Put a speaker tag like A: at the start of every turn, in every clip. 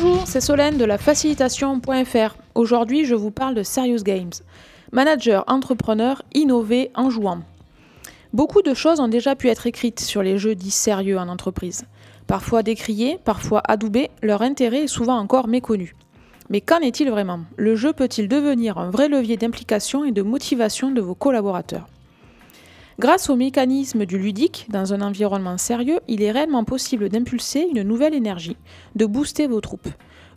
A: Bonjour, c'est Solène de la facilitation.fr. Aujourd'hui, je vous parle de Serious Games. Manager, entrepreneur, innover en jouant. Beaucoup de choses ont déjà pu être écrites sur les jeux dits sérieux en entreprise. Parfois décriés, parfois adoubés, leur intérêt est souvent encore méconnu. Mais qu'en est-il vraiment? Le jeu peut-il devenir un vrai levier d'implication et de motivation de vos collaborateurs? Grâce au mécanisme du ludique, dans un environnement sérieux, il est réellement possible d'impulser une nouvelle énergie, de booster vos troupes.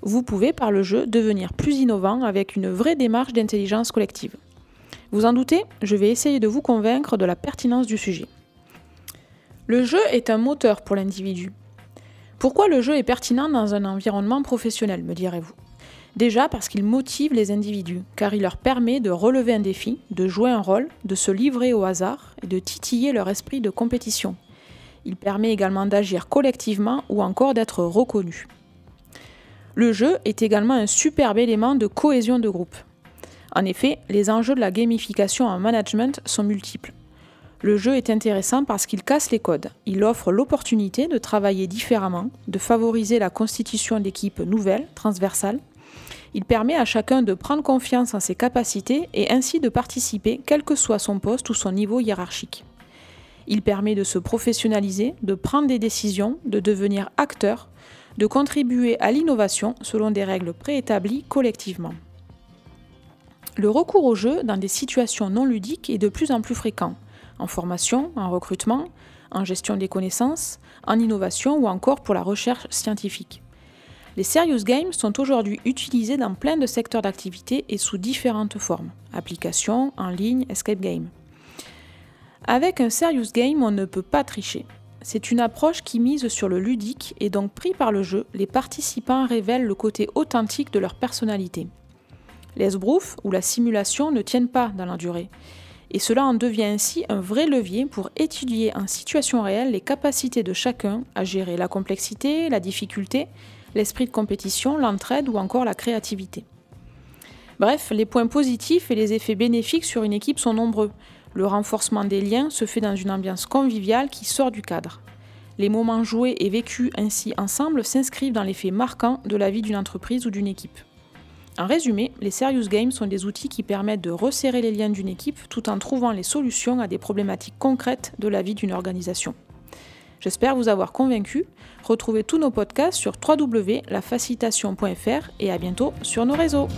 A: Vous pouvez, par le jeu, devenir plus innovant avec une vraie démarche d'intelligence collective. Vous en doutez, je vais essayer de vous convaincre de la pertinence du sujet. Le jeu est un moteur pour l'individu. Pourquoi le jeu est pertinent dans un environnement professionnel, me direz-vous? Déjà parce qu'il motive les individus, car il leur permet de relever un défi, de jouer un rôle, de se livrer au hasard et de titiller leur esprit de compétition. Il permet également d'agir collectivement ou encore d'être reconnu. Le jeu est également un superbe élément de cohésion de groupe. En effet, les enjeux de la gamification en management sont multiples. Le jeu est intéressant parce qu'il casse les codes. Il offre l'opportunité de travailler différemment, de favoriser la constitution d'équipes nouvelles, transversales, il permet à chacun de prendre confiance en ses capacités et ainsi de participer quel que soit son poste ou son niveau hiérarchique. Il permet de se professionnaliser, de prendre des décisions, de devenir acteur, de contribuer à l'innovation selon des règles préétablies collectivement. Le recours au jeu dans des situations non ludiques est de plus en plus fréquent, en formation, en recrutement, en gestion des connaissances, en innovation ou encore pour la recherche scientifique. Les serious games sont aujourd'hui utilisés dans plein de secteurs d'activité et sous différentes formes applications, en ligne, escape game. Avec un serious game, on ne peut pas tricher. C'est une approche qui mise sur le ludique et donc pris par le jeu, les participants révèlent le côté authentique de leur personnalité. L'esbrouf ou la simulation ne tiennent pas dans la durée. Et cela en devient ainsi un vrai levier pour étudier en situation réelle les capacités de chacun à gérer la complexité, la difficulté l'esprit de compétition, l'entraide ou encore la créativité. Bref, les points positifs et les effets bénéfiques sur une équipe sont nombreux. Le renforcement des liens se fait dans une ambiance conviviale qui sort du cadre. Les moments joués et vécus ainsi ensemble s'inscrivent dans les faits marquants de la vie d'une entreprise ou d'une équipe. En résumé, les Serious Games sont des outils qui permettent de resserrer les liens d'une équipe tout en trouvant les solutions à des problématiques concrètes de la vie d'une organisation. J'espère vous avoir convaincu. Retrouvez tous nos podcasts sur www.lafacilitation.fr et à bientôt sur nos réseaux.